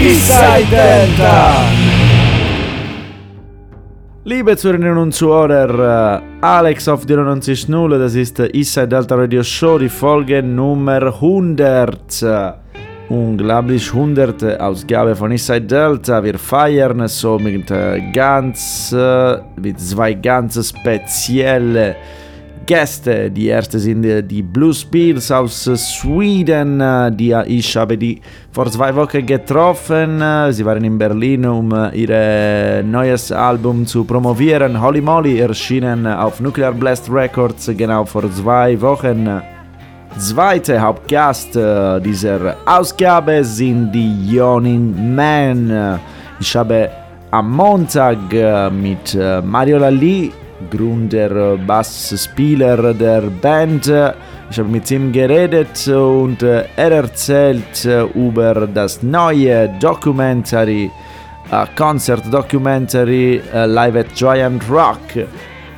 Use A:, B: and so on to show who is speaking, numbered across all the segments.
A: Delta! Liebe Zuhörerinnen und Zuhörer, Alex auf die 90.0, das ist Eastside Delta Radio Show, die Folge Nummer 100. Unglaublich 100 Ausgabe von Eastside Delta. Wir feiern so mit ganz, mit zwei ganz spezielle Gäste. Die erste sind die Blues Bears aus Schweden. Die ich habe die vor zwei Wochen getroffen. Sie waren in Berlin, um ihr neues Album zu promovieren. Holy Moly erschienen auf Nuclear Blast Records genau vor zwei Wochen. Zweite Hauptgast dieser Ausgabe sind die Yawning Men. Ich habe am Montag mit Mario Lalli Gründer, Bassspieler der Band. Ich habe mit ihm geredet und er erzählt über das neue Documentary, Concert Documentary Live at Giant Rock.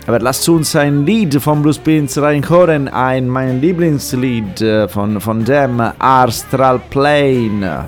A: Aber lasst uns ein Lied von Blues Prince reinhören, ein mein Lieblingslied von, von dem, Astral Plane.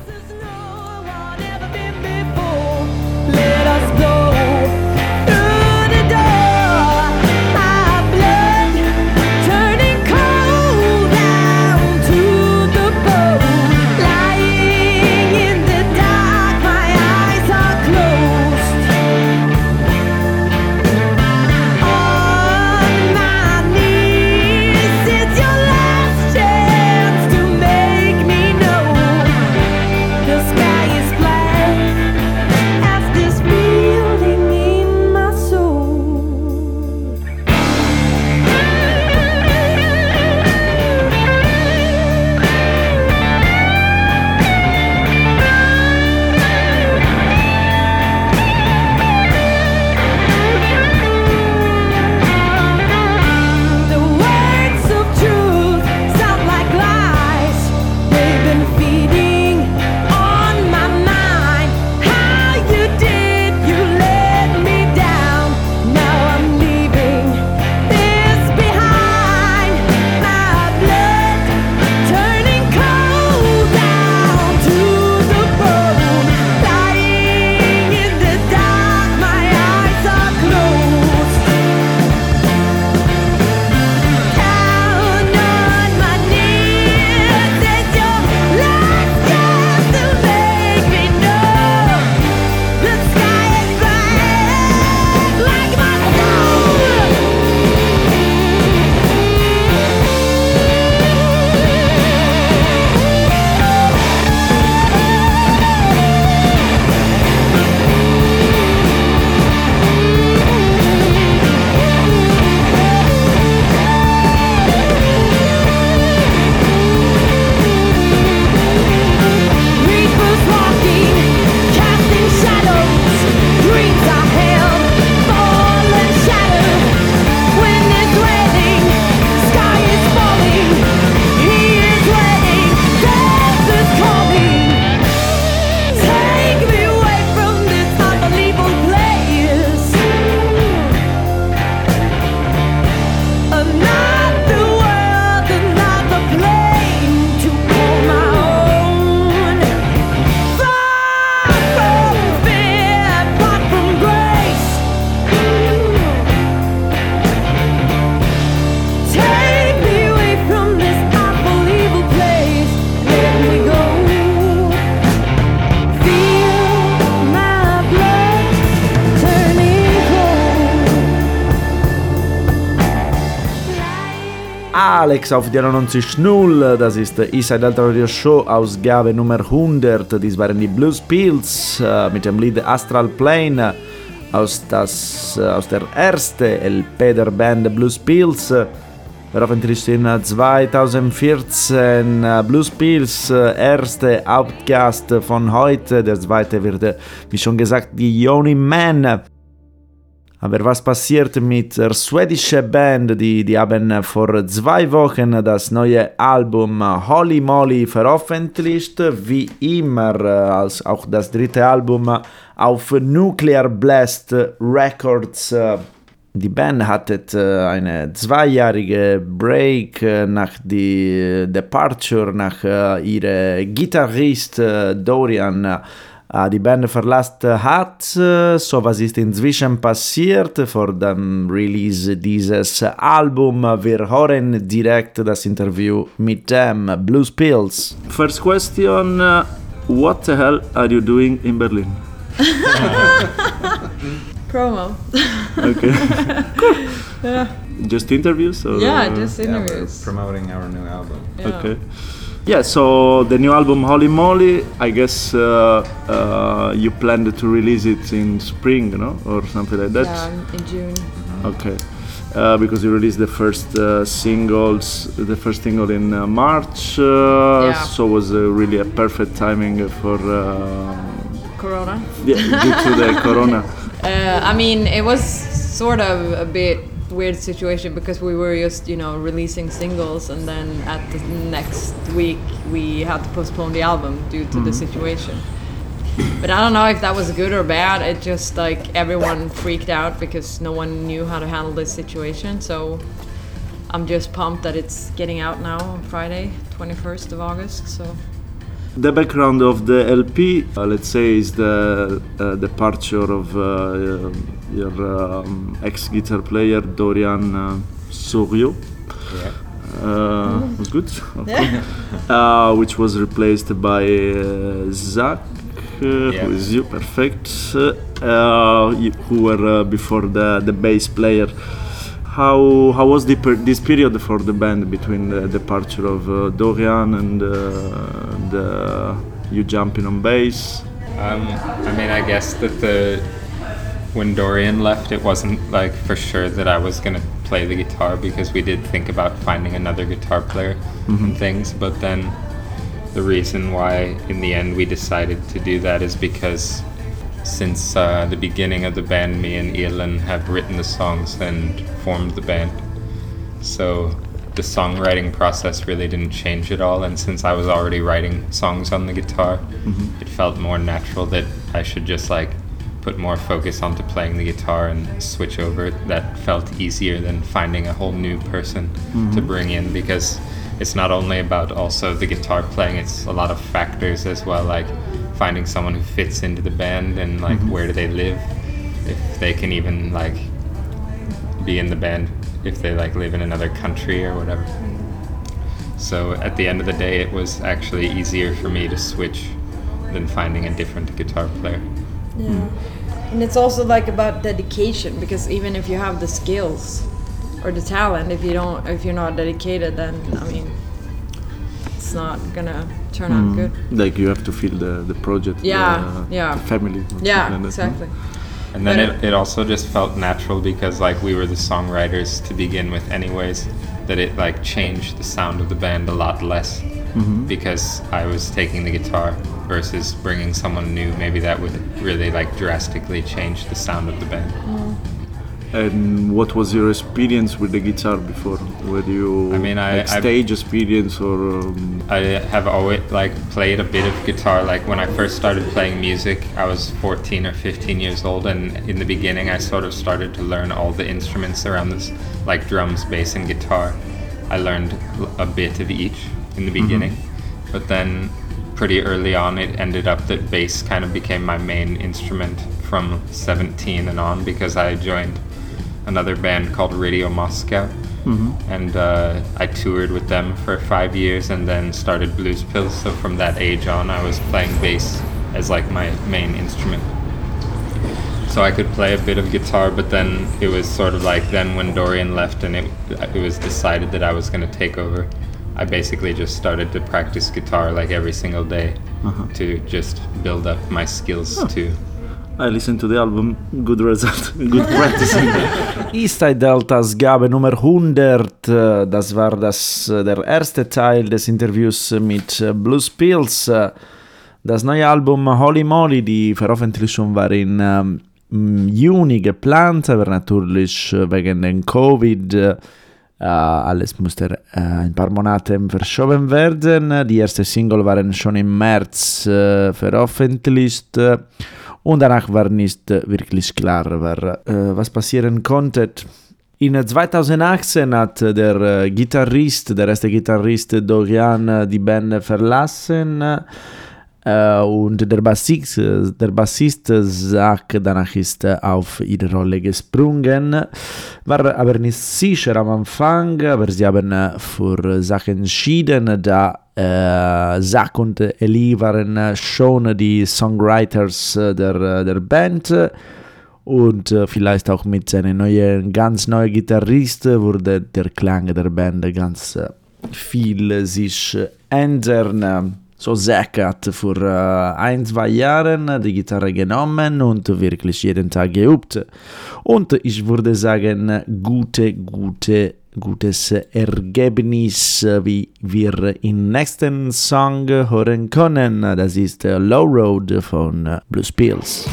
A: Alex auf die 90.0, das ist der Eastside Delta Radio Show, Ausgabe Nummer 100. Dies waren die Blues Pills äh, mit dem Lied Astral Plane aus, das, äh, aus der ersten LP der Band Blues Pills. Veröffentlicht in 2014 Blues Pills, erste Hauptgast von heute. Der zweite wird, wie schon gesagt, die Yoni Man. Aber was passiert mit der schwedischen Band? Die, die haben vor zwei Wochen das neue Album Holy Moly veröffentlicht, wie immer, als auch das dritte Album auf Nuclear Blast Records. Die Band hatte eine zweijährige Break nach der Departure nach ihrem Gitarrist Dorian äh, die Band verlasst hat. So was ist inzwischen passiert vor dem Release dieses Album. Wir hören direkt das Interview mit dem Blues Pills. First question, uh, what the hell are you doing in Berlin?
B: Promo.
A: okay. cool.
B: Yeah.
A: Just interviews? Or,
B: Yeah,
A: uh,
B: just
C: Yeah, we're
B: interviews.
C: promoting our new album.
B: Yeah.
A: Okay. Yeah, so the new album Holy Moly, I guess uh, uh, you planned to release it in spring, no? Or something like that?
B: Yeah, in- in June.
A: Okay. Uh, because you released the first uh, singles, the first single in uh, March, uh,
B: Yeah.
A: so was uh, really a perfect timing for uh,
B: Corona.
A: yeah, due to the corona.
B: Uh, I mean, it was sort of a bit weird situation because we were just, you know, releasing singles and then at the next week we had to postpone the album due to the mm-hmm. situation. But I don't know if that was good or bad. It just like everyone freaked out because no one knew how to handle this situation. So I'm just pumped that it's getting out now on Friday, 21st of August. So
A: The background of the LP, uh, let's say, is the uh, departure of uh, your um, ex-guitar player Dorian uh, Sorriaux.
C: Yeah.
A: Uh, was good. Okay. uh, which was replaced by uh, Zach, uh,
C: Yeah.
A: who is you, perfect. Uh, you- who were uh, before the the bass player. How how was the per- this period for the band between the departure of uh, Dorian and uh, the you jumping on bass?
C: Um, I mean, I guess that the when Dorian left, it wasn't like for sure that I was gonna play the guitar because we did think about finding another guitar player and things. But then the reason why, in the end, we decided to do that is because since uh, the beginning of the band, me and Elin have written the songs and formed the band. So the songwriting process really didn't change at all. And since I was already writing songs on the guitar, it felt more natural that I should just like put more focus onto playing the guitar and switch over. That felt easier than finding a whole new person to bring in because it's not only about also the guitar playing, it's a lot of factors as well, like finding someone who fits into the band and like mm-hmm. where do they live, if they can even like be in the band if they like live in another country or whatever. So at the end of the day, it was actually easier for me to switch than finding a different guitar player.
B: Yeah. Mm. And it's also like about dedication because even if you have the skills or the talent, if you don't, if you're not dedicated, then I mean, it's not gonna turn out mm. good.
A: Like you have to feel the the project,
B: Yeah,
A: the,
B: yeah.
A: the family.
B: Yeah,
A: like
B: exactly.
C: And then
B: But
C: it, it also just felt natural because like we were the songwriters to begin with anyways that it like changed the sound of the band a lot less mm-hmm. because I was taking the guitar versus bringing someone new maybe that would really like drastically change the sound of the band. Mm.
A: And what was your experience with the guitar before? Were you
C: I mean, I-
A: like
C: I-
A: stage experience or um,
C: I have always like played a bit of guitar. Like when I first started playing music, I was 14 or 15 years old, and in the beginning, I sort of started to learn all the instruments around this, like drums, bass, and guitar. I learned a bit of each in the beginning, but then pretty early on, it ended up that bass kind of became my main instrument from 17 and on because I joined another band called Radio Moscow. And uh, I toured with them for five years and then started Blues Pills. So from that age on, I was playing bass as like my main instrument. So I could play a bit of guitar, but then it was sort of like then when Dorian left and it, it was decided that I was going to take over, I basically just started to practice guitar like every single day to just build up my skills too.
A: I listened to the album, good result, good practicing. Eastside Deltas Gabe Nummer 100, äh, das war das, äh, der erste Teil des Interviews mit äh, Blues Pills. Das neue Album Holy Moly, die Veröffentlichung war in ähm, Juni geplant, aber natürlich wegen den Covid äh, alles musste äh, ein paar Monate verschoben werden. Die erste Single waren schon im März äh, veröffentlicht. Und danach war nicht wirklich klar, wer, äh, was passieren konnte. In 2018 hat der äh, Gitarrist, der erste Gitarrist Dorian, äh, die Band verlassen.
D: Äh, und der Bassist, der Bassist Zach danach ist auf ihre Rolle gesprungen, war aber nicht sicher am Anfang, aber sie haben für Zach entschieden, da äh, Zach und Ellie waren schon die Songwriters der, der Band und vielleicht auch mit seinem neuen, ganz neuen Gitarrist wurde der Klang der Band ganz viel sich ändern. So Zack hat vor äh, ein, zwei Jahren die Gitarre genommen und wirklich jeden Tag geübt. Und ich würde sagen, gute, gute, gutes Ergebnis, wie wir im nächsten Song hören können. Das ist Low Road von Blues Pills.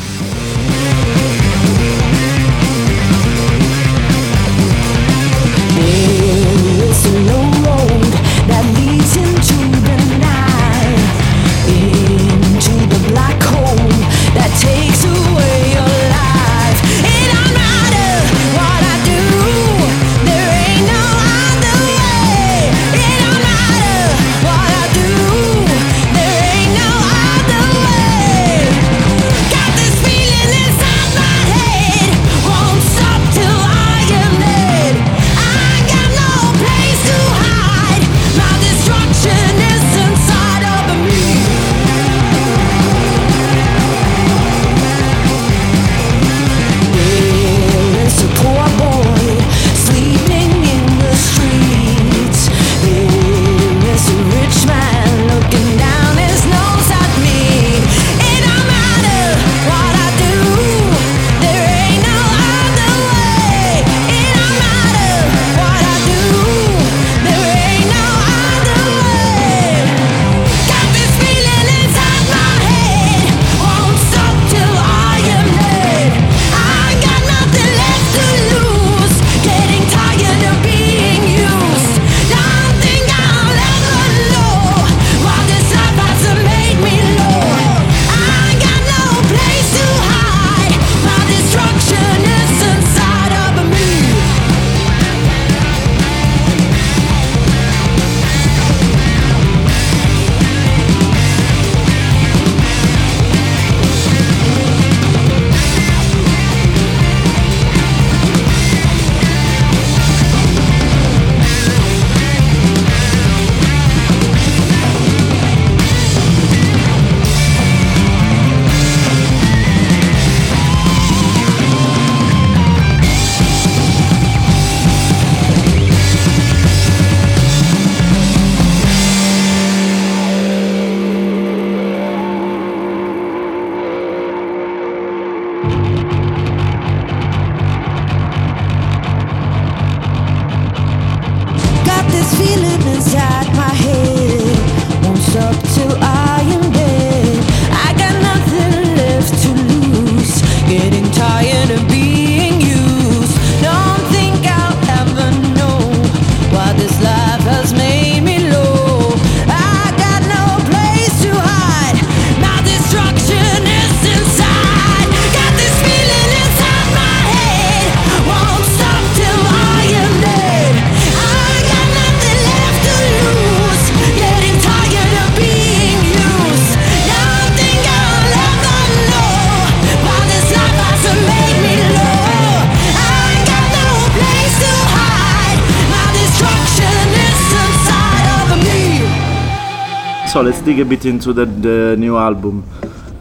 D: Dig a bit into the, the new album.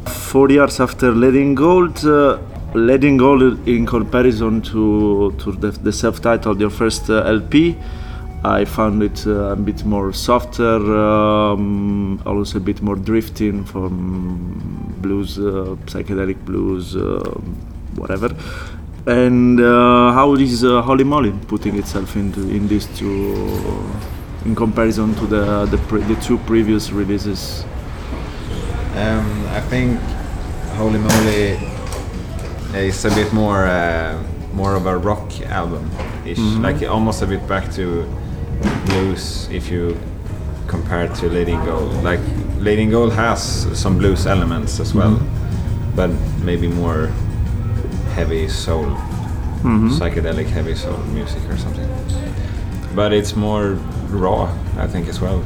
D: Four years after Lady in Gold, uh, Lady in Gold in comparison to, to the, the self-titled, your first uh, LP, I found it uh, a bit more softer, um, also a bit more drifting from blues, uh, psychedelic blues, uh, whatever. And uh, how is Holy Moly putting itself into in these two? In comparison to the the, pre the two previous releases?
E: Um, I think Holy Moly is a bit more uh, more of a rock album ish, mm -hmm. like almost a bit back to blues if you compare to Lady Gold. Like Lady Gold has some blues elements as well, mm -hmm. but maybe more heavy soul, mm -hmm. psychedelic heavy soul music or something. But it's more raw, I think, as well.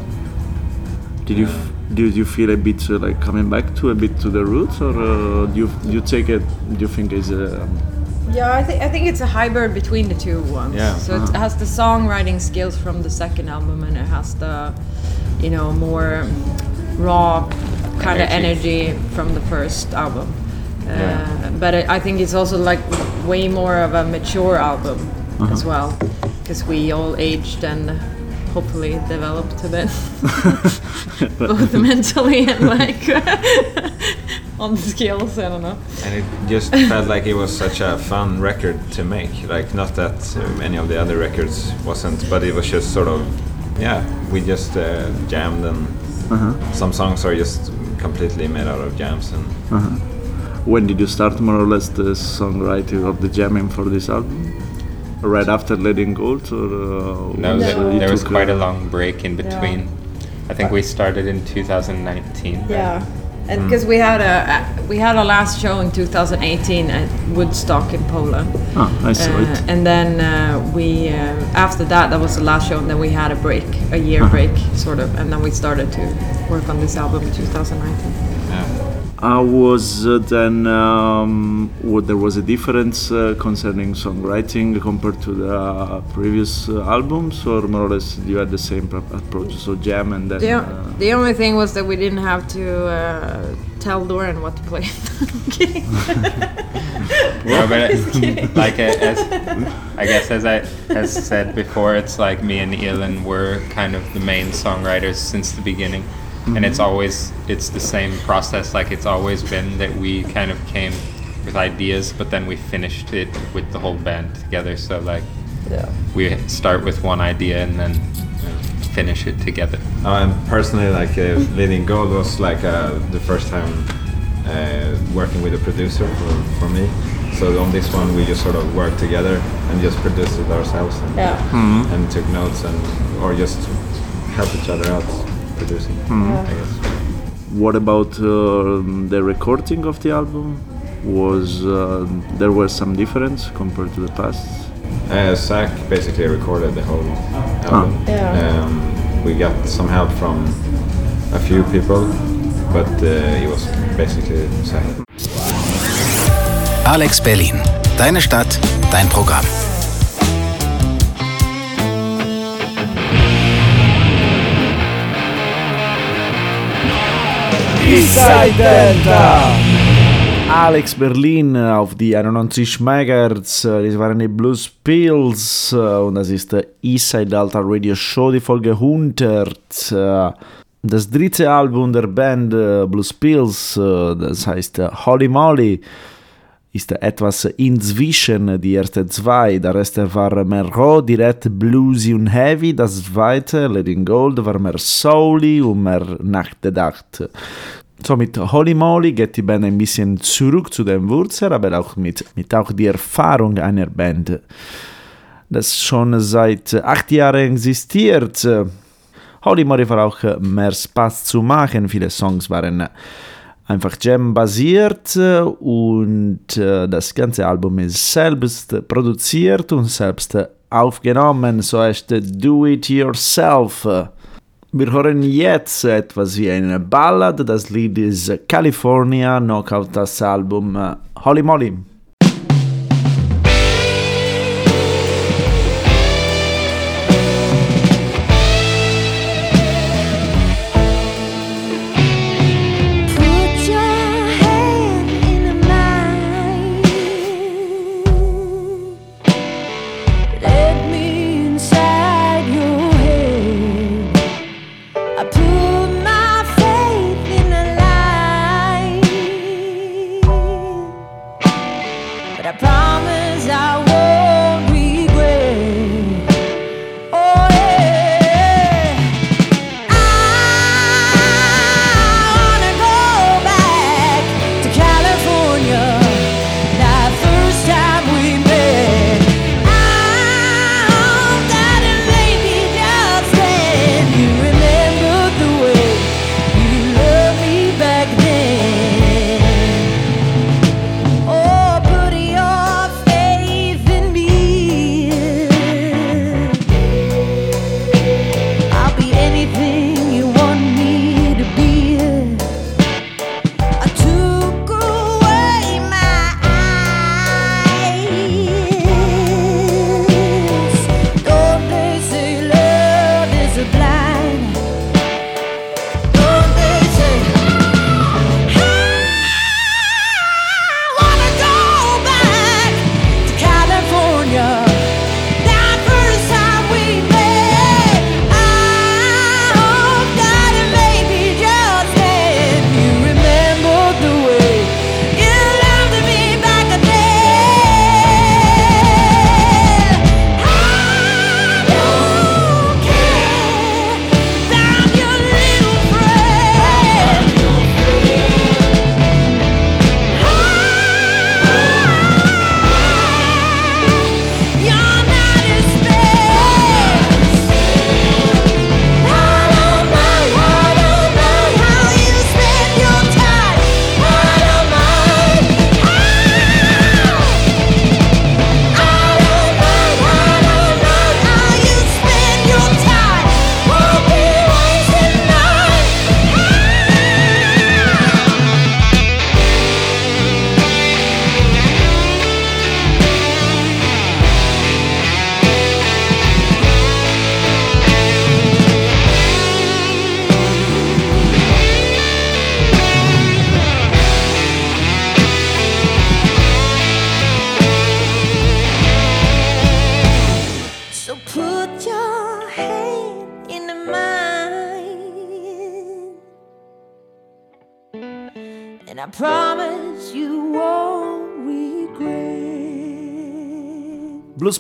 A: Did you f- did you feel a bit uh, like coming back to a bit to the roots, or uh, do you do you take it? Do you think is uh,
B: Yeah, I think I think it's a hybrid between the two ones.
E: Yeah.
B: So it has the songwriting skills from the second album, and it has the, you know, more raw kind of
C: Energy.
B: energy from the first album. Uh,
E: Yeah.
B: But it, I think it's also like way more of a mature album as well, because we all aged and hopefully developed a bit, both mentally and like on the skills. I don't know.
E: And it just felt like it was such a fun record to make. Like not that uh, any of the other records wasn't, but it was just sort of, yeah, we just uh, jammed and some songs are just completely made out of jams and
A: when did you start more or less the songwriting of the jamming for this album? Right after Lady in Gold, or uh,
C: No,
A: was,
C: there, there was quite a long break in between. I think we started in 2019. right?
B: Yeah, and because we had a a- we had our last show in 2018 at Woodstock in Poland.
A: Ah, I saw
B: Uh,
A: it.
B: and then uh, we uh, after that that was the last show and then we had a break a year
A: Uh-huh.
B: break sort of and then we started to work on this album in 2019
E: yeah.
A: I was uh, then um, what there was a difference uh, concerning songwriting compared to the uh, previous uh, albums, or more or less you had the same pro- approach, so jam and then.
B: the,
A: uh,
B: the only thing was that we didn't have to uh, tell Doran what to play I'm.
C: No, but it, like as I guess as I has said before, it's like me and Elin were kind of the main songwriters since the beginning, and it's always it's the same process. Like it's always been that we kind of came with ideas, but then we finished it with the whole band together. So like
B: yeah.
C: we start with one idea and then finish it together.
E: Uh, and personally, like uh, Lady in Gold was like uh, the first time uh, working with a producer for, for me. So on this one, we just sort of worked together and just produced it ourselves and,
B: Yeah.
E: and took notes and or just help each other out producing. I guess.
A: What about uh, the recording of the album? Was uh, there was some difference compared to the past?
E: Uh, Zach basically recorded the whole album.
B: Yeah.
E: Um, we got some help from a few people, but uh, it was basically Zach.
F: Alex Berlin. Deine Stadt, dein Programm.
A: Alex Berlin auf die 91 MHz. äh, Das waren die Blues Pills äh, und das ist der Eastside Delta Radio Show, die Folge 100. äh, Das dritte Album der Band äh, Blues Pills, äh, das heißt äh, Holy Moly, ist etwas inzwischen die ersten zwei. Der Rest war mehr raw, direkt bluesy und heavy. Das zweite, Letting Gold, war mehr souly und mehr nachgedacht. So mit Holy Moly geht die Band ein bisschen zurück zu den Wurzeln, aber auch mit, mit auch die Erfahrung einer Band, das schon seit acht Jahren existiert. Holy Moly war auch mehr Spaß zu machen. Viele Songs waren einfach Jam-basiert und äh, das ganze Album ist selbst produziert und selbst aufgenommen, so heißt Do It Yourself. Wir hören jetzt etwas wie eine Ballad, das Lied ist California, Knockout das Album äh, Holy Moly.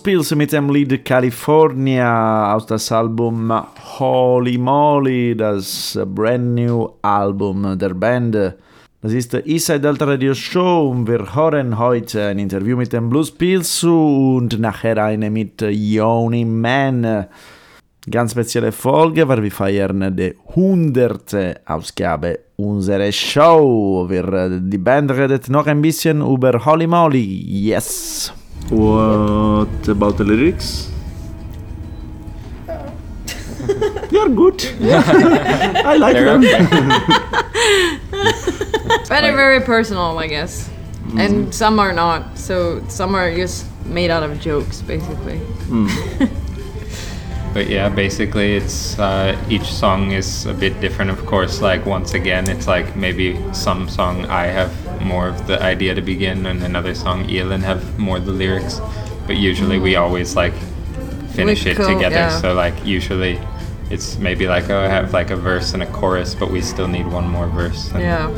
A: Blues Pills mit dem Lied California aus das Album Holy Moly, das brand new Album der Band. Das ist Eastside Delta Radio Show und wir hören heute ein Interview mit dem Blues Pills und nachher eine mit Yoni Man. Ganz spezielle Folge, weil wir feiern die 100. Ausgabe unserer Show. Wir, die Band redet noch ein bisschen über Holy Moly. Yes!
G: What about the lyrics? they are good. I like them.
C: They're
G: them.
C: okay.
B: Very, very personal, I guess. Mm. And some are not. So some are just made out of jokes, basically. Mm.
C: But yeah, basically, it's uh, each song is a bit different. Of course, like once again, it's like maybe some song I have more of the idea to begin, and another song Elin have more of the lyrics. But usually, we always like finish
B: We
C: it
B: co-
C: together.
B: yeah.
C: So like usually, it's maybe like oh, I have like a verse and a chorus, but we still need one more verse. and
B: Yeah.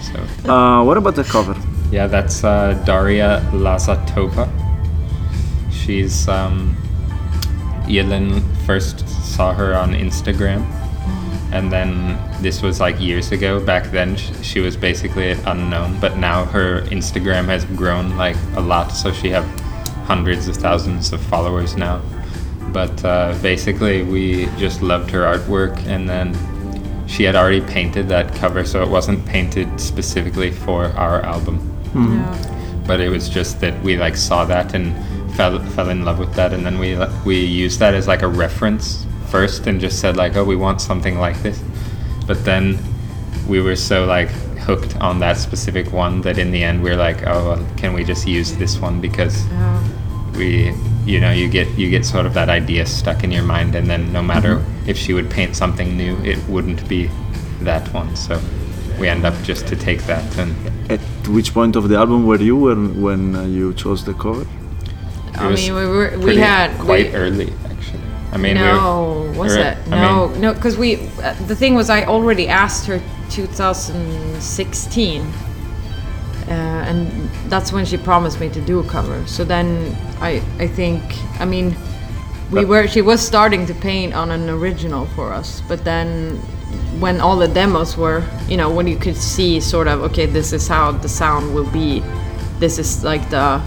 C: So
G: Uh, what about the cover?
C: yeah, that's uh, Daria Lazatova. She's um, Elin first saw her on Instagram, and then this was like years ago. Back then, sh- she was basically unknown, but now her Instagram has grown like a lot, so she have hundreds of thousands of followers now. But uh, basically, we just loved her artwork, and then she had already painted that cover, so it wasn't painted specifically for our album
B: Yeah.
C: but it was just that we like saw that and fell fell in love with that and then we we used that as like a reference first and just said like oh we want something like this but then we were so like hooked on that specific one that in the end we are like oh well, can we just use this one because
B: Yeah.
C: we you know you get you get sort of that idea stuck in your mind and then no matter if she would paint something new it wouldn't be that one so we end up just to take that and
G: At which point of the album were you when when uh, you chose the cover?
B: I
C: was
B: mean, we were we
C: pretty-
B: had
C: quite
B: we,
C: early actually. I mean, we
B: no,
C: were,
B: was
C: or-
B: it?
C: I
B: No,
C: mean,
B: no, because we. Uh, the thing was, I already asked her 2016, uh, and that's when she promised me to do a cover. So then I, I think, I mean, we
C: But-
B: were. She was starting to paint on an original for us, but then when all the demos were, you know, when you could see sort of, okay, this is how the sound will be. This is like the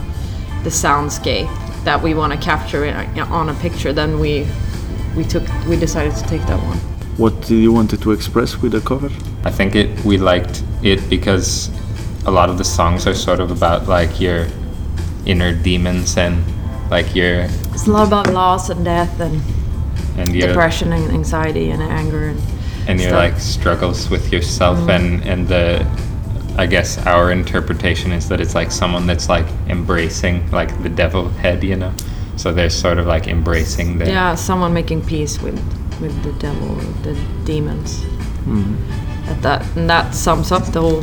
B: the soundscape that we want to capture in, on a picture. Then we we took we decided to take that one.
G: What did you wanted to express with the cover?
C: I think it we liked it because a lot of the songs are sort of about like your inner demons and like your
B: It's a lot about loss and death and
C: and your
B: depression and anxiety and anger and
C: and your like struggles with yourself
B: Mm.
C: and and the I guess our interpretation is that it's like someone that's like embracing like the devil head, you know. So they're sort of like embracing the
B: yeah, someone making peace with with the devil, the demons. At that and that sums up the whole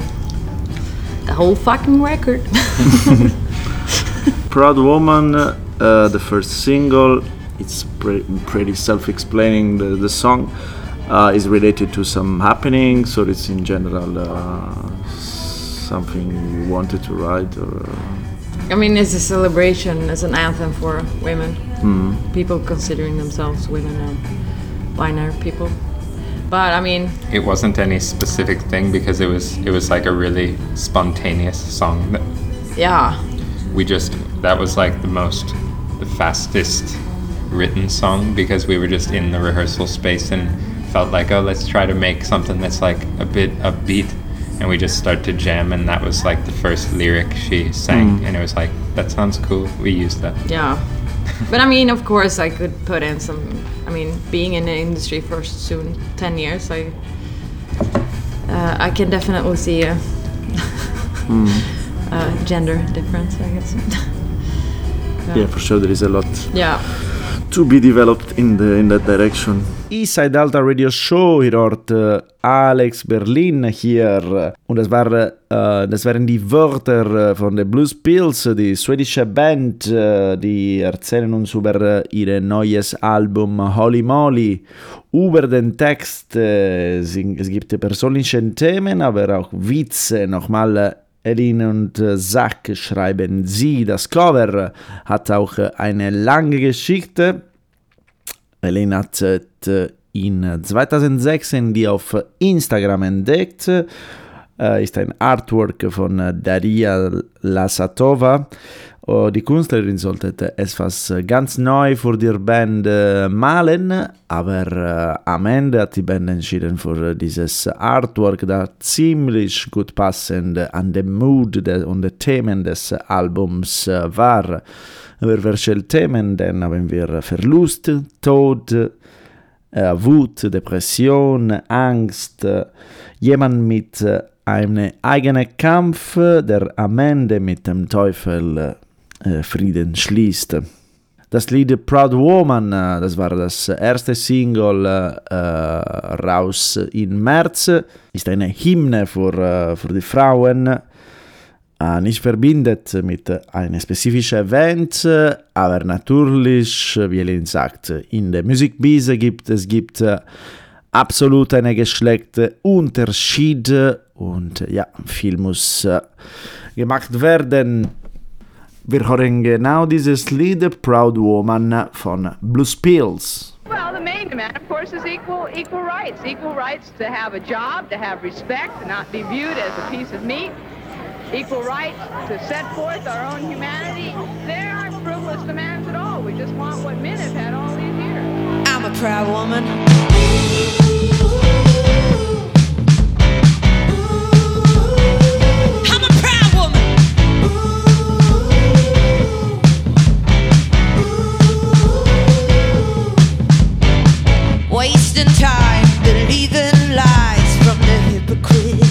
B: the whole fucking record.
G: Proud Woman, uh, the first single, it's pre- pretty self-explaining. The, the song uh, is related to some happenings, or it's in general uh, something you wanted to write, or uh,
B: I mean, it's a celebration, it's an anthem for women. People considering themselves women and binary people. But I mean,
C: it wasn't any specific thing because it was it was like a really spontaneous song that
B: yeah,
C: we just that was like the most the fastest written song because we were just in the rehearsal space and felt like oh let's try to make something that's like a bit upbeat and we just start to jam and that was like the first lyric she sang and it was like that sounds cool we used that
B: yeah. but I mean, of course, I could put in some. I mean, being in the industry for soon ten years, I uh, I can definitely see a, a gender difference. I guess.
G: yeah, for sure there is a lot.
B: Yeah.
G: To be developed in the in that direction.
A: Eastside Alta Radio Show, hier hört äh, Alex Berlin hier. Und das, war, äh, das waren die Wörter äh, von der Blues Pills, die schwedische Band, äh, die erzählen uns über ihr neues Album Holy Moly. Über den Text, es gibt persönliche Themen, aber auch Witze. Nochmal, äh, Elin und äh, Zach schreiben sie. Das Cover hat auch äh, eine lange Geschichte. Elin hat äh, in 2016 die auf Instagram entdeckt. Äh, ist ein Artwork von äh, Daria Lasatova. Oh, die Künstlerin sollte etwas ganz neu für die Band malen, aber am Ende hat die Band entschieden für dieses Artwork, das ziemlich gut passend an den Mood und die Themen des Albums war. Über welche Themen denn haben wir Verlust, Tod, Wut, Depression, Angst, jemand mit einem eigenen Kampf, der am Ende mit dem Teufel äh, Frieden schließt. Das Lied Proud Woman, äh, das war das erste Single äh, raus im März, ist eine Hymne für, äh, für die Frauen, äh, nicht verbindet mit einem spezifischen Event, aber natürlich, wie Elin sagt, in der Musikbise gibt es gibt absolut einen Geschlechterunterschied und äh, ja, viel muss äh, gemacht werden. Wir hören genau dieses Lied Proud Woman von Blues Pills.
H: Well, the main demand, of course, is equal equal rights. Equal rights to have a job, to have respect, to not be viewed as a piece of meat. Equal rights to set forth our own humanity. There aren't frivolous demands at all. We just want what men have had all these years.
D: I'm a proud woman. Wasting time, believing lies from the hypocrites.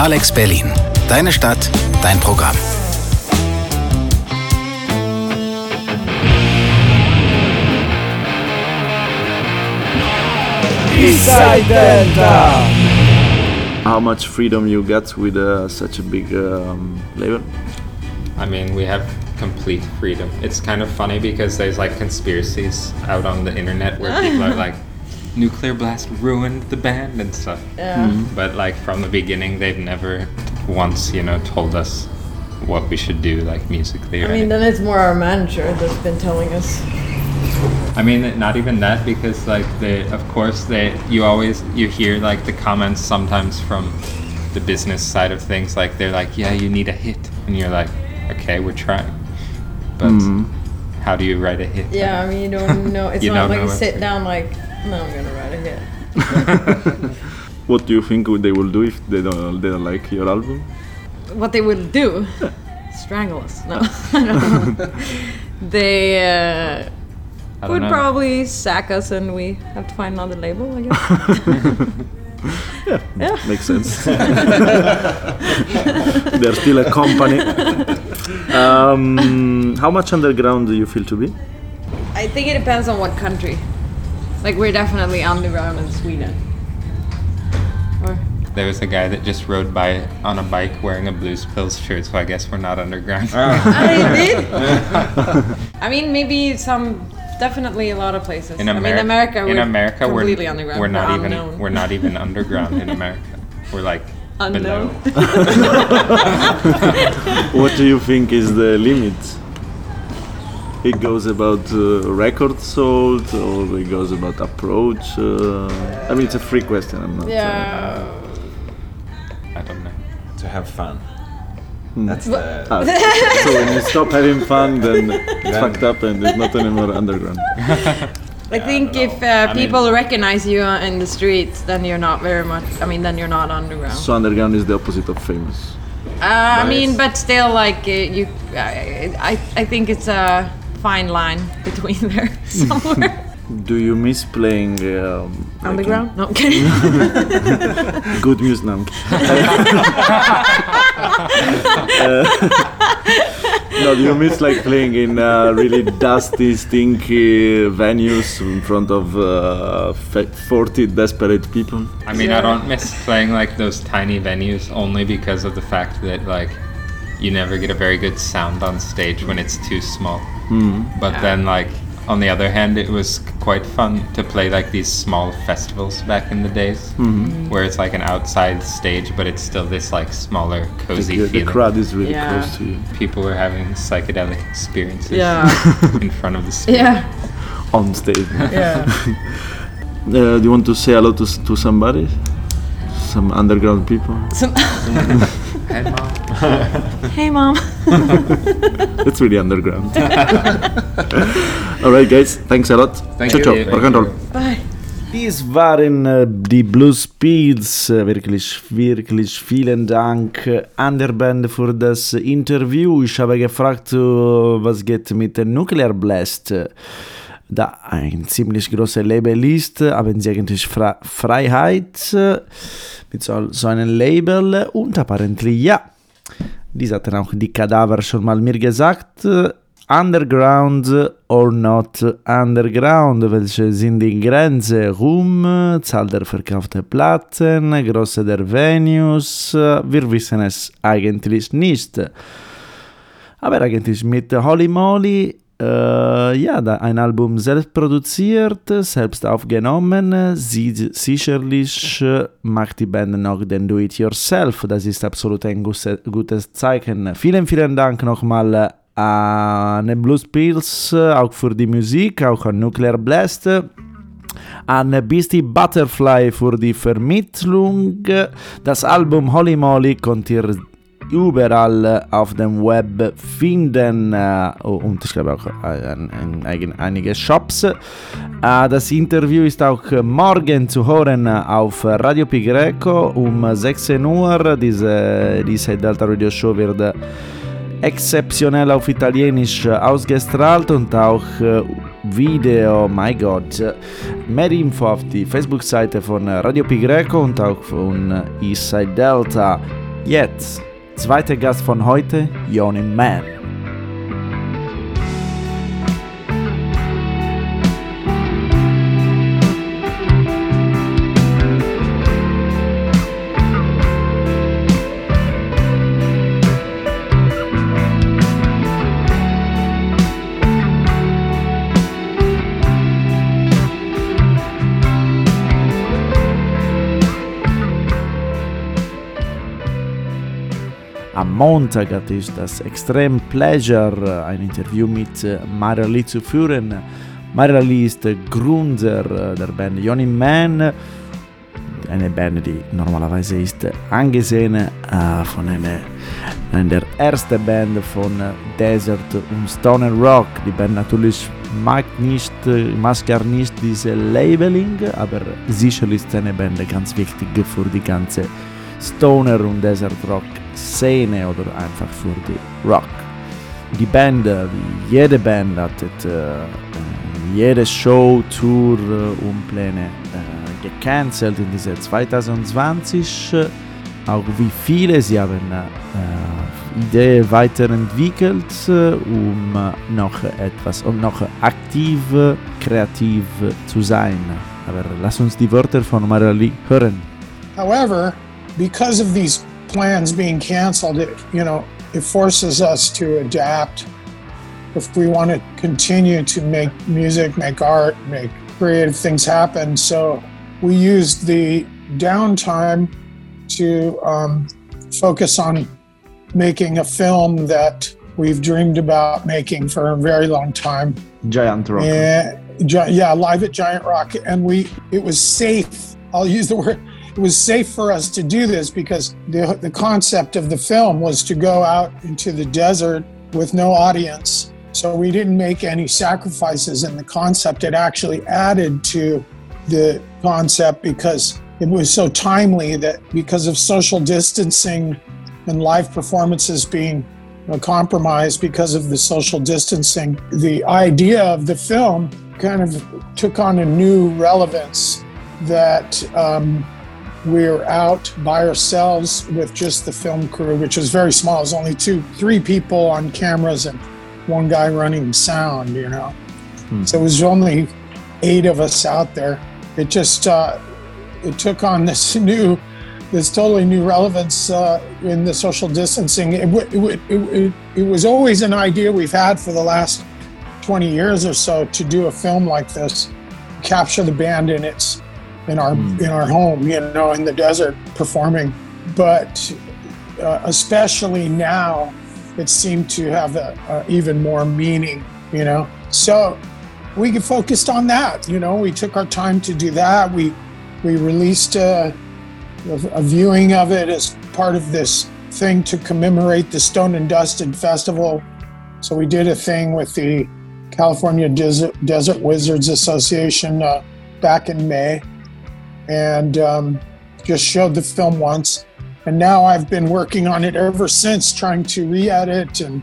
F: Alex Berlin. Deine Stadt, dein Programm.
A: Eastside Delta!
G: How much freedom you get with uh, such a big um, label?
C: I mean, we have complete freedom. It's kind of funny because there's like conspiracies out on the internet where people are like, nuclear blast ruined the band and stuff.
B: Yeah. Hmm.
C: But like from the beginning, they've never once, you know, told us what we should do, like musically. Or
B: I mean,
C: anything.
B: then it's more our manager that's been telling us.
C: I mean, not even that because like they, of course, they. You always you hear like the comments sometimes from the business side of things. Like they're like, yeah, you need a hit, and you're like, okay, we're trying, but hmm. how do you write a hit?
B: Yeah, I mean, you don't know. It's
C: You
B: not
C: don't
B: like
C: know
B: you sit
C: to-
B: down like, no, I'm gonna write a hit.
G: What do you think they will do if they don't, they don't like your album?
B: What they will do? Strangle us? No, I don't know. they uh,
C: I don't
B: would
C: know.
B: probably sack us, and we have to find another label, I guess. yeah.
G: Makes sense. They're still a company. Um, how much underground do you feel to be?
B: I think it depends on what country. Like we're definitely underground in Sweden. Or
C: There was a guy that just rode by on a bike wearing a Blues Pills shirt, so I guess we're not underground. Oh.
B: Oh, I did. I mean, maybe some, definitely a lot of places.
C: In
B: I
C: America,
B: mean, America,
C: in
B: we're
C: America, we're,
B: completely underground.
C: we're not even
B: unknown.
C: we're not even underground in America. We're like
B: Unknown.
C: below.
G: What do you think is the limit? It goes about uh, record sold, or it goes about approach. Uh, I mean, it's a free question. I'm not. uh,
B: Yeah.
C: I don't know.
E: To have fun. That's the.
G: ah, so when you stop having fun, then it's fucked up and it's not anymore underground.
B: I think
E: don't
B: if uh,
E: I
B: people recognize you uh, in the streets, then you're not very much. I mean, then you're not underground.
G: So underground is the opposite of famous.
B: Uh, I mean, but still, like uh, you, I, I, I think it's a fine line between there somewhere.
G: Do you miss playing um, like
B: underground? No, okay.
G: Good music. No, I'm kidding. Uh, no, do you miss like playing in uh, really dusty, stinky venues in front of uh, 40 desperate people?
C: I mean,
B: Yeah.
C: I don't miss playing like those tiny venues only because of the fact that like you never get a very good sound on stage when it's too small. Hmm. But then like on the other hand, it was quite fun to play like these small festivals back in the days, hmm. Hmm. where it's like an outside stage, but it's still this like smaller, cozy
G: The, the
C: feeling.
G: crowd is really
B: Yeah.
G: close to you.
C: People were having psychedelic experiences
B: yeah,
C: in front of the stage.
B: yeah,
G: on stage.
B: yeah.
G: Uh, do you want to say hello to, to somebody? Some underground people?
B: Some-
C: Hey, Mom.
B: hey, mom.
G: That's really underground. Alright, guys, thanks a lot.
C: Thank
G: ciao,
C: you.
G: ciao.
C: Thank
G: Rock and roll.
B: Bye.
A: Dies waren äh, die Blues Pills. Äh, Wirklich, wirklich vielen Dank an der Band für das Interview. Ich habe gefragt, äh, was geht mit der Nuclear Blast. Da ein ziemlich großer Label ist, haben sie eigentlich Fra Freiheit mit so, so einem Label und apparently ja. Dies hatten auch die Kadaver schon mal mir gesagt. Underground or not underground, welche sind die Grenze? Ruhm, Zahl der verkauften Platten, Größe der Venues, wir wissen es eigentlich nicht. Aber eigentlich mit Holy Moly, äh, ja, ein Album selbst produziert, selbst aufgenommen, sie, sicherlich äh, macht die Band noch den Do-It-Yourself, das ist absolut ein gutes, Zeichen. Vielen, vielen Dank nochmal an Blues Pills, auch für die Musik, auch an Nuclear Blast an Beastie Butterfly für die Vermittlung. Das Album Holy Moly könnt ihr überall auf dem Web finden äh, und ich glaube auch in, in, in einige Shops. Äh, das Interview ist auch morgen zu hören auf Radio Pi Greco um 16 Uhr. Diese, diese Delta Radio Show wird exzeptionell auf Italienisch ausgestrahlt und auch äh, Video, mein Gott. Mehr Info auf die Facebook-Seite von Radio Pi Greco und auch von Eastside Delta. Jetzt, zweiter Gast von heute, Johnny Mann. Am Montag hatte ich das extrem Pleasure, ein Interview mit äh, Mario Lee zu führen. Mario Lee ist der Gründer äh, der Band Johnny Man, eine Band, die normalerweise ist angesehen äh, von einer, einer der ersten Band von äh, Desert und Stone and Rock. Die Band natürlich mag nicht, äh, mag gar nicht diese Labeling, aber sicherlich ist eine Band ganz wichtig für die ganze Stoner und Desert Rock Szene oder einfach für die Rock. Die Band, wie jede Band, hat äh, jede Show, Tour äh, und Pläne äh, gecancelt in diese 2020. äh, Auch wie viele, sie haben äh, Ideen weiterentwickelt, äh, um noch etwas, um noch aktiv, kreativ zu sein. Aber lass uns die Wörter von Marali hören.
I: However, because of these plans being canceled, it, you know, it forces us to adapt if we want to continue to make music, make art, make creative things happen. So we used the downtime to um, focus on making a film that we've dreamed about making for a very long time.
G: Giant Rock.
I: Yeah, Gi- yeah, live at Giant Rock, and we it was safe. I'll use the word. It was safe for us to do this because the the concept of the film was to go out into the desert with no audience. So we didn't make any sacrifices in the concept. It actually added to the concept because it was so timely that because of social distancing and live performances being compromised because of the social distancing, the idea of the film kind of took on a new relevance that um, we're out by ourselves with just the film crew, which was very small. It was only two, three people on cameras and one guy running sound, you know. So it was only eight of us out there. It just uh, it took on this new, this totally new relevance uh, in the social distancing. It, w- it, w- it, it, it was always an idea we've had for the last 20 years or so to do a film like this, capture the band in its in our in our home, you know, in the desert performing. But uh, especially now, it seemed to have a, a even more meaning, you know. So we focused on that. You know, we took our time to do that. We we released a, a viewing of it as part of this thing to commemorate the Stoned and Dusted Festival. So we did a thing with the California Desert, Desert Wizards Association uh, back in May, and um, just showed the film once. And now I've been working on it ever since, trying to re-edit and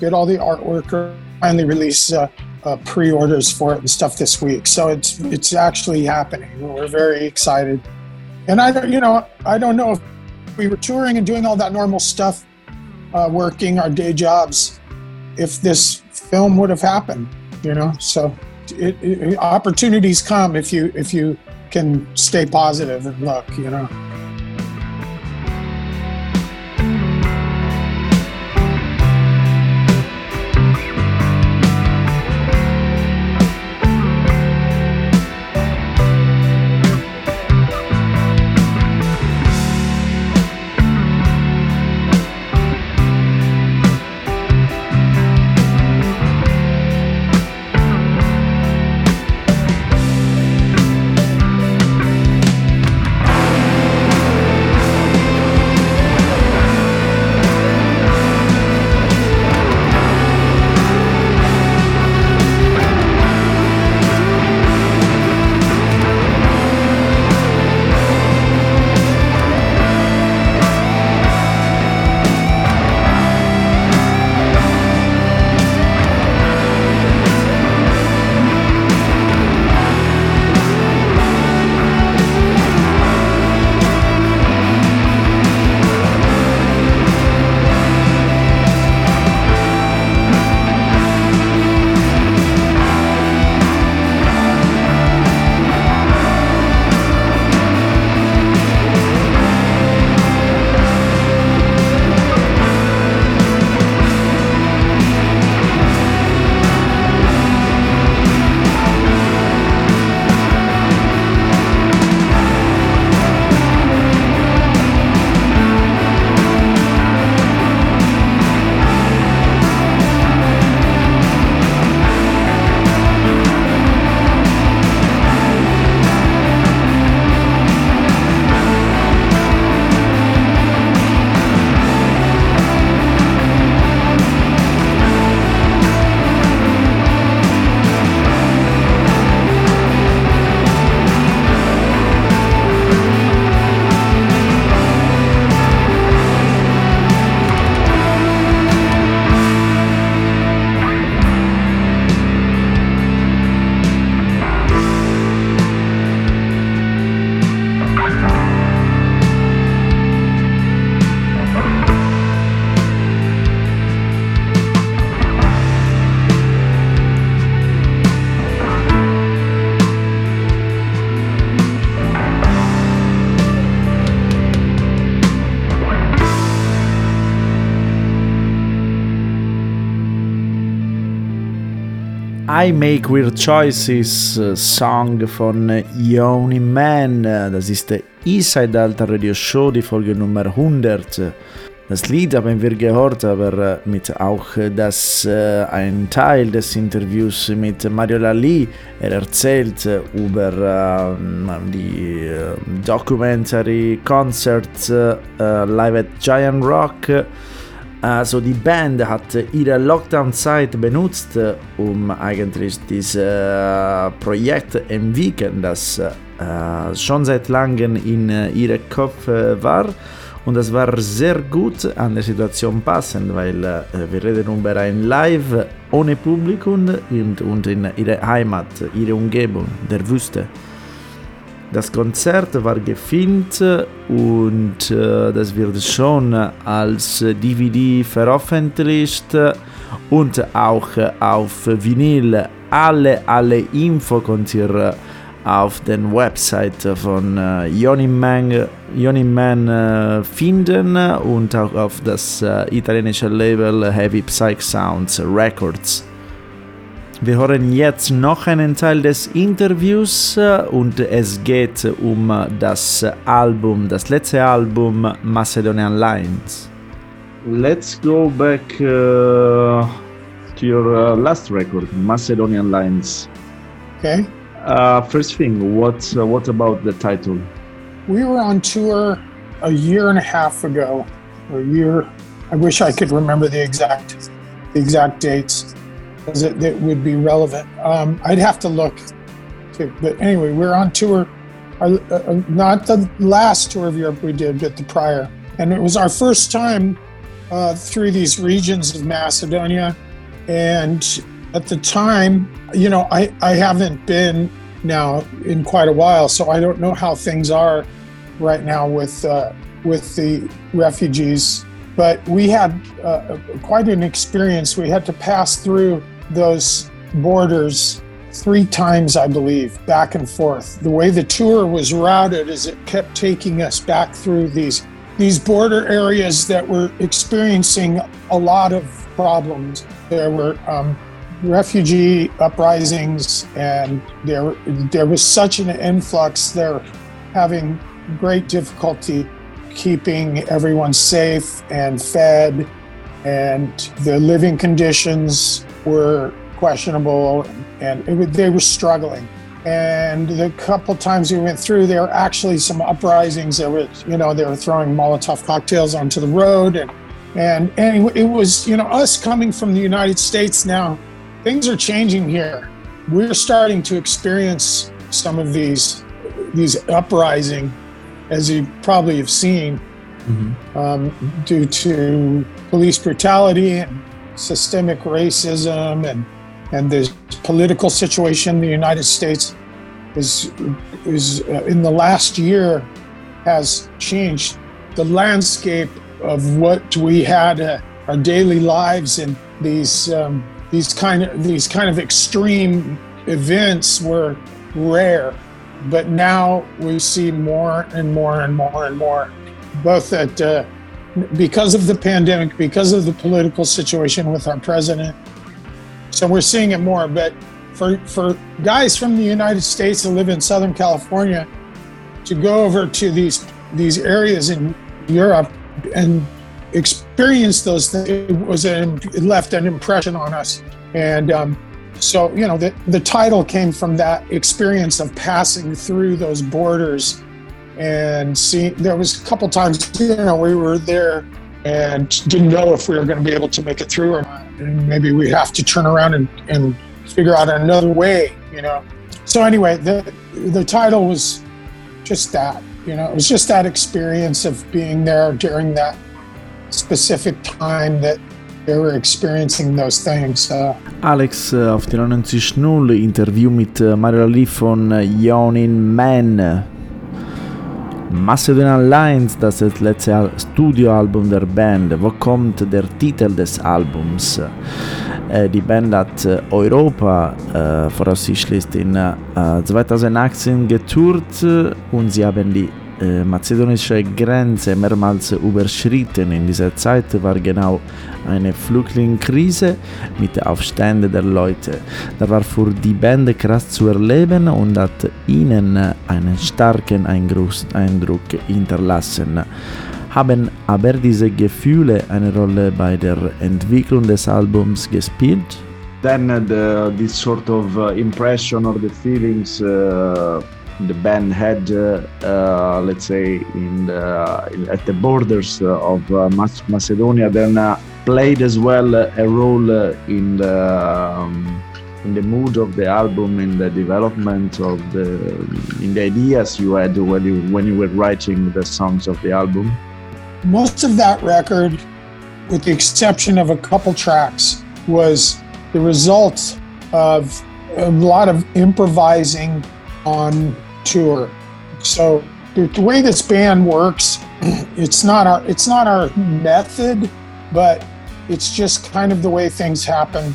I: get all the artwork. or Finally, release uh, uh, pre-orders for it and stuff this week. So it's it's actually happening. We're very excited. And I don't, you know, I don't know if we were touring and doing all that normal stuff, uh, working our day jobs, if this film would have happened. You know, so it, it, opportunities come if you if you can stay positive and look. You know.
A: I Make Weird Choices äh, Song von Yoni Man. Das ist der E-Side Alter Radio Show, die Folge Nummer 100. Das Lied haben wir gehört, aber äh, mit auch das äh, ein Teil des Interviews mit Mario Lally. Er erzählt äh, über äh, die äh, Documentary Concerts äh, live at Giant Rock. Also die Band hat ihre Lockdown-Zeit benutzt, um eigentlich dieses äh, Projekt entwickeln, das äh, schon seit langem in äh, ihrem Kopf war. Und das war sehr gut an der Situation passend, weil wir reden über ein Live ohne Publikum und, in ihrer Heimat, ihre Umgebung, der Wüste. Das Konzert war gefilmt und äh, das wird schon als DVD veröffentlicht und auch auf Vinyl. Alle, alle Info könnt ihr auf den Website von äh, Yoni Man, Yoni Man äh, finden und auch auf das italienische Label Heavy Psych Sounds Records. Wir hören jetzt noch einen Teil des Interviews äh, und es geht um das Album, das letzte Album Macedonian Lines.
G: Let's go back uh, to your uh, last record, Macedonian Lines.
I: Okay.
G: Uh, first thing, what uh, what about the title?
I: We were on tour a year and a half ago, a year. I wish I could remember the exact the exact dates, it would be relevant. Um, I'd have to look. To, but anyway, we we're on tour. Uh, uh, not the last tour of Europe we did, but the prior, and it was our first time uh, through these regions of Macedonia, and at the time, you know, I, I haven't been now in quite a while, so I don't know how things are right now with uh, with the refugees. But we had uh, quite an experience. We had to pass through those borders three times, I believe, back and forth. The way the tour was routed is it kept taking us back through these these border areas that were experiencing a lot of problems. There were um, refugee uprisings, and there there was such an influx. They're having great difficulty keeping everyone safe and fed, and the living conditions were questionable, and it, they were struggling. And the couple times we went through, there were actually some uprisings. There was, you know, they were throwing Molotov cocktails onto the road, and and and it was, you know, us coming from the United States now things are changing here. We're starting to experience some of these these uprising, as you probably have seen, um, due to police brutality and systemic racism and and the political situation in the United States is is uh, in the last year has changed the landscape of what we had uh, our daily lives and these um, these kind of these kind of extreme events were rare. But now we see more and more and more and more both that uh, because of the pandemic because of the political situation with our president. So we're seeing it more but for for guys from the united states that live in southern california to go over to these these areas in europe and experience those things it was an, it left an impression on us. And um, so you know the, the title came from that experience of passing through those borders and see there was a couple times you know we were there and didn't know if we were going to be able to make it through or not. And maybe we have to turn around and, and figure out another way you know? So anyway the the title was just that you know? It was just that experience of being there during that specific time that they were experiencing those things uh,
A: Alex auf der 90.0 Interview mit äh, uh, Mario Lalli von äh, uh, Yawning Man. Macedonian Lines, das ist das letzte Al- Studioalbum der Band. Wo kommt der Titel des Albums? Äh, die Band hat äh, Europa äh, voraussichtlich in äh, 2018 getourt äh, und sie haben die mazedonische Grenze mehrmals überschritten. In dieser Zeit war genau eine Flüchtlingskrise mit Aufständen der Leute. Da war für die Band krass zu erleben und hat ihnen einen starken Eindruck, hinterlassen. Haben aber diese Gefühle eine Rolle bei der Entwicklung des Albums gespielt?
G: then the, this sort of uh, impression or the feelings uh, the band had, uh, uh, let's say, in the, at the borders uh, of Macedonia, then played as well a role in the um, in the mood of the album, in the development of the in the ideas you had when you when you were writing the songs of the album.
I: most of that record, with the exception of a couple tracks, was the result of a lot of improvising on tour. So the, the way this band works, it's not our it's not our method, but it's just kind of the way things happen.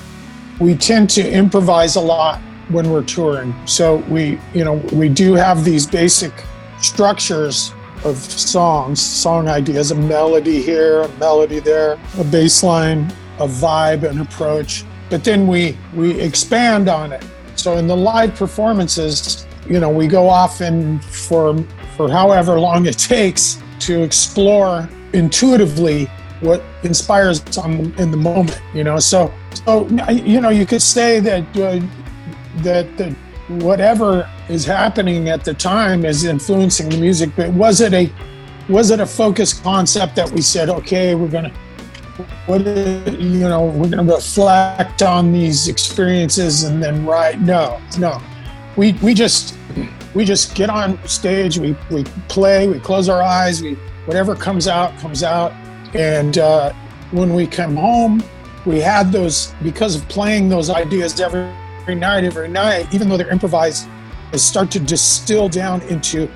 I: We tend to improvise a lot when we're touring. So we, you know, we do have these basic structures of songs, song ideas, a melody here, a melody there, a bass line, a vibe, an approach. But then we we expand on it. So in the live performances, you know, we go off and for for however long it takes to explore intuitively what inspires us in the moment. You know, so so you know you could say that uh, that that whatever is happening at the time is influencing the music but was it a was it a focused concept that we said okay we're gonna what is, you know we're gonna reflect on these experiences and then write no no we we just we just get on stage we we play we close our eyes we whatever comes out comes out. And uh, when we come home we had those because of playing those ideas every, every night every night even though they're improvised they start to distill down into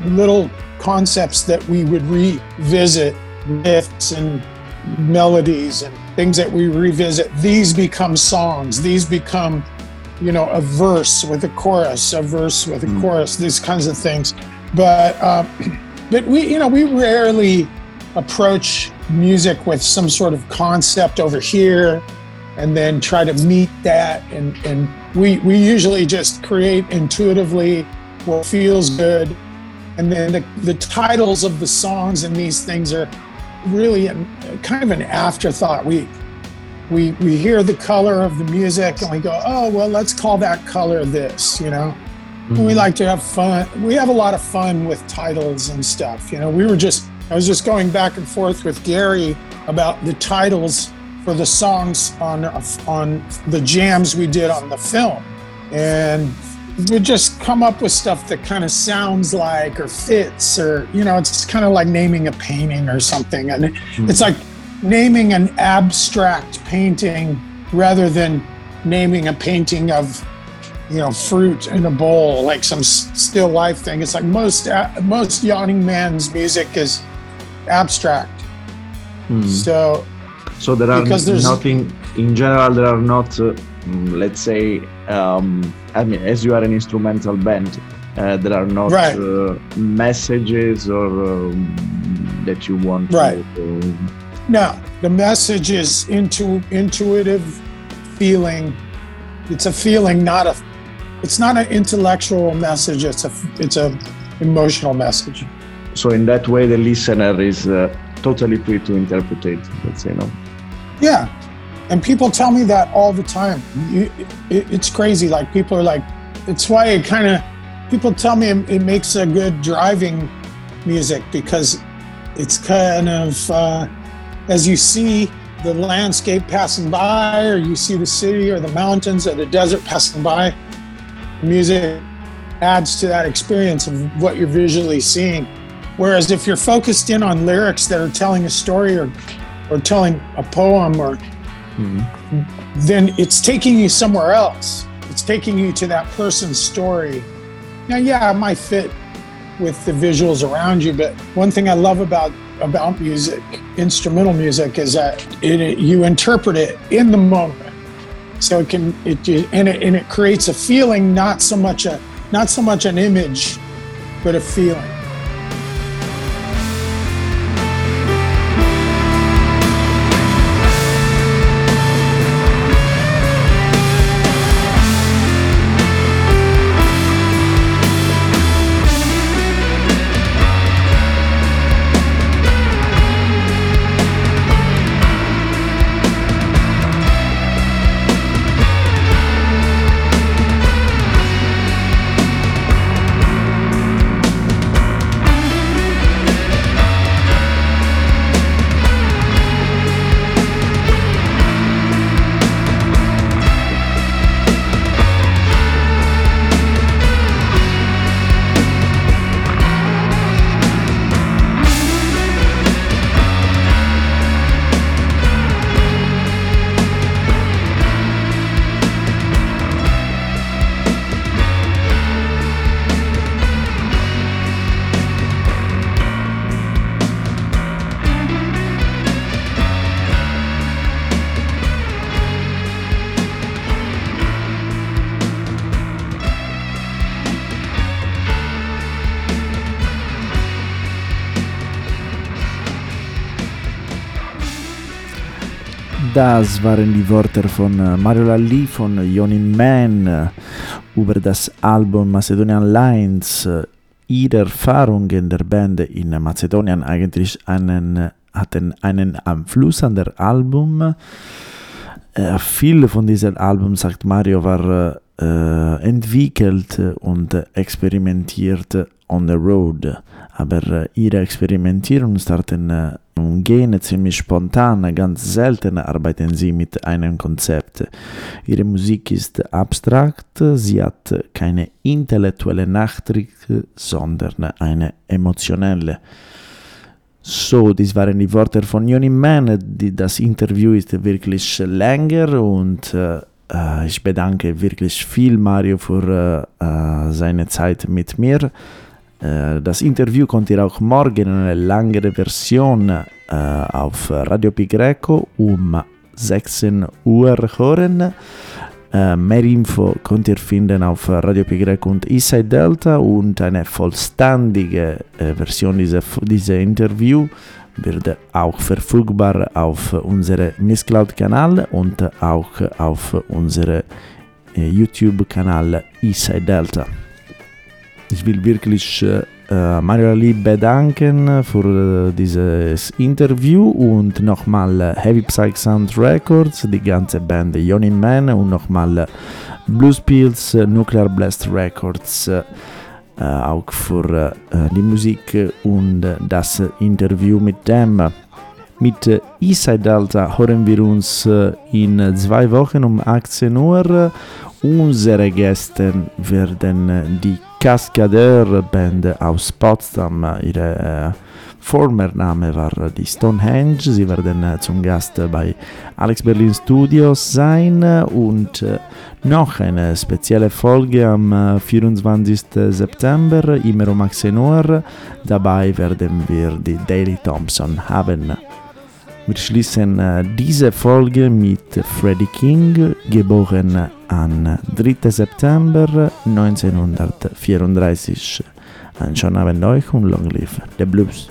I: little concepts that we would revisit riffs and melodies and things that we revisit. These become songs. These become you know a verse with a chorus a verse with a chorus these kinds of things. But uh, but we you know we rarely approach music with some sort of concept over here and then try to meet that. And and we we usually just create intuitively what feels good. And then the, the titles of the songs and these things are really an, kind of an afterthought. We we we hear the color of the music and we go oh well let's call that color this you know? We mm-hmm. like to have fun we have a lot of fun with titles and stuff you know? We were just i was just going back and forth with gary about the titles for the songs on on the jams we did on the film. And we just come up with stuff that kind of sounds like or fits or you know it's kind of like naming a painting or something. And it's mm-hmm. like naming an abstract painting rather than naming a painting of you know fruit in a bowl like some still life thing it's like most uh, most yawning man's music is abstract so
G: So there are
I: Because there's-
G: nothing in general. There are not, uh, mm, let's say, um, I mean, as you are an instrumental band, uh, there are not
I: Right.
G: uh, messages or um, that you want
I: Right.
G: to.
I: No, the message is into intuitive feeling. It's a feeling, not a. It's not an intellectual message. It's a. It's a emotional message.
G: so in that way, the listener is uh, totally free to interpret it. Let's say no.
I: Yeah, and people tell me that all the time. It, it's crazy. Like people are like, it's why it kind of. People tell me it, it makes a good driving music because it's kind of uh, as you see the landscape passing by, or you see the city or the mountains or the desert passing by. Music adds to that experience of what you're visually seeing. Whereas if you're focused in on lyrics that are telling a story or or telling a poem or mm-hmm. then it's taking you somewhere else. It's taking you to that person's story. Now, yeah, it might fit with the visuals around you, but one thing I love about about music, instrumental music, is that it, you interpret it in the moment. So it can it and it and it creates a feeling, not so much a not so much an image, but a feeling.
A: Das waren die Worte von äh, Mario Lalli von Joni Man äh, über das Album Macedonian Lines. Äh, Ihre Erfahrungen der Band in Mazedonien eigentlich einen, hatten einen Einfluss an der Album. Äh, viele von diesen Alben, sagt Mario, war äh, entwickelt und experimentiert on the road. Aber ihre Experimentierung starten gehen ziemlich spontan, ganz selten arbeiten sie mit einem Konzept. Ihre Musik ist abstrakt, sie hat keine intellektuelle Nachdruck, sondern eine emotionelle. So, dies waren die Worte von Joni Mann. Das Interview ist wirklich länger und äh, äh, ich bedanke wirklich viel Mario für äh, äh, seine Zeit mit mir. Äh, das Interview könnt ihr auch morgen in einer längeren Version auf Radio Pi Greco um 16 Uhr hören. Äh, mehr Info könnt ihr finden auf Radio Pi Greco und Inside Delta und eine vollständige Version dieser, dieser Interview wird auch verfügbar auf unserem Miss Cloud Kanal und auch auf unserem YouTube-Kanal Inside Delta. Ich will wirklich äh, Mario Ali bedanken für äh, dieses Interview und nochmal äh, Heavy Psych Sound Records, die ganze Band Yoni Man und nochmal Blues Pills Nuclear Blast Records äh, auch für äh, die Musik und das Interview mit dem. Mit äh, Inside Delta hören wir uns äh, in zwei Wochen um 18 Uhr. Unsere Gäste werden äh, die Cascadeur Band aus Potsdam. Ihre äh, former Name war die Stonehenge. Sie werden äh, zum Gast bei Alex Berlin Studios sein und äh, noch eine spezielle Folge am äh, 24. September, 18 Uhr. Dabei werden wir die Daily Thompson haben. Wir schließen äh, diese Folge mit Freddie King, geboren am 3. September 1934. Einen schönen Abend euch und long live the blues.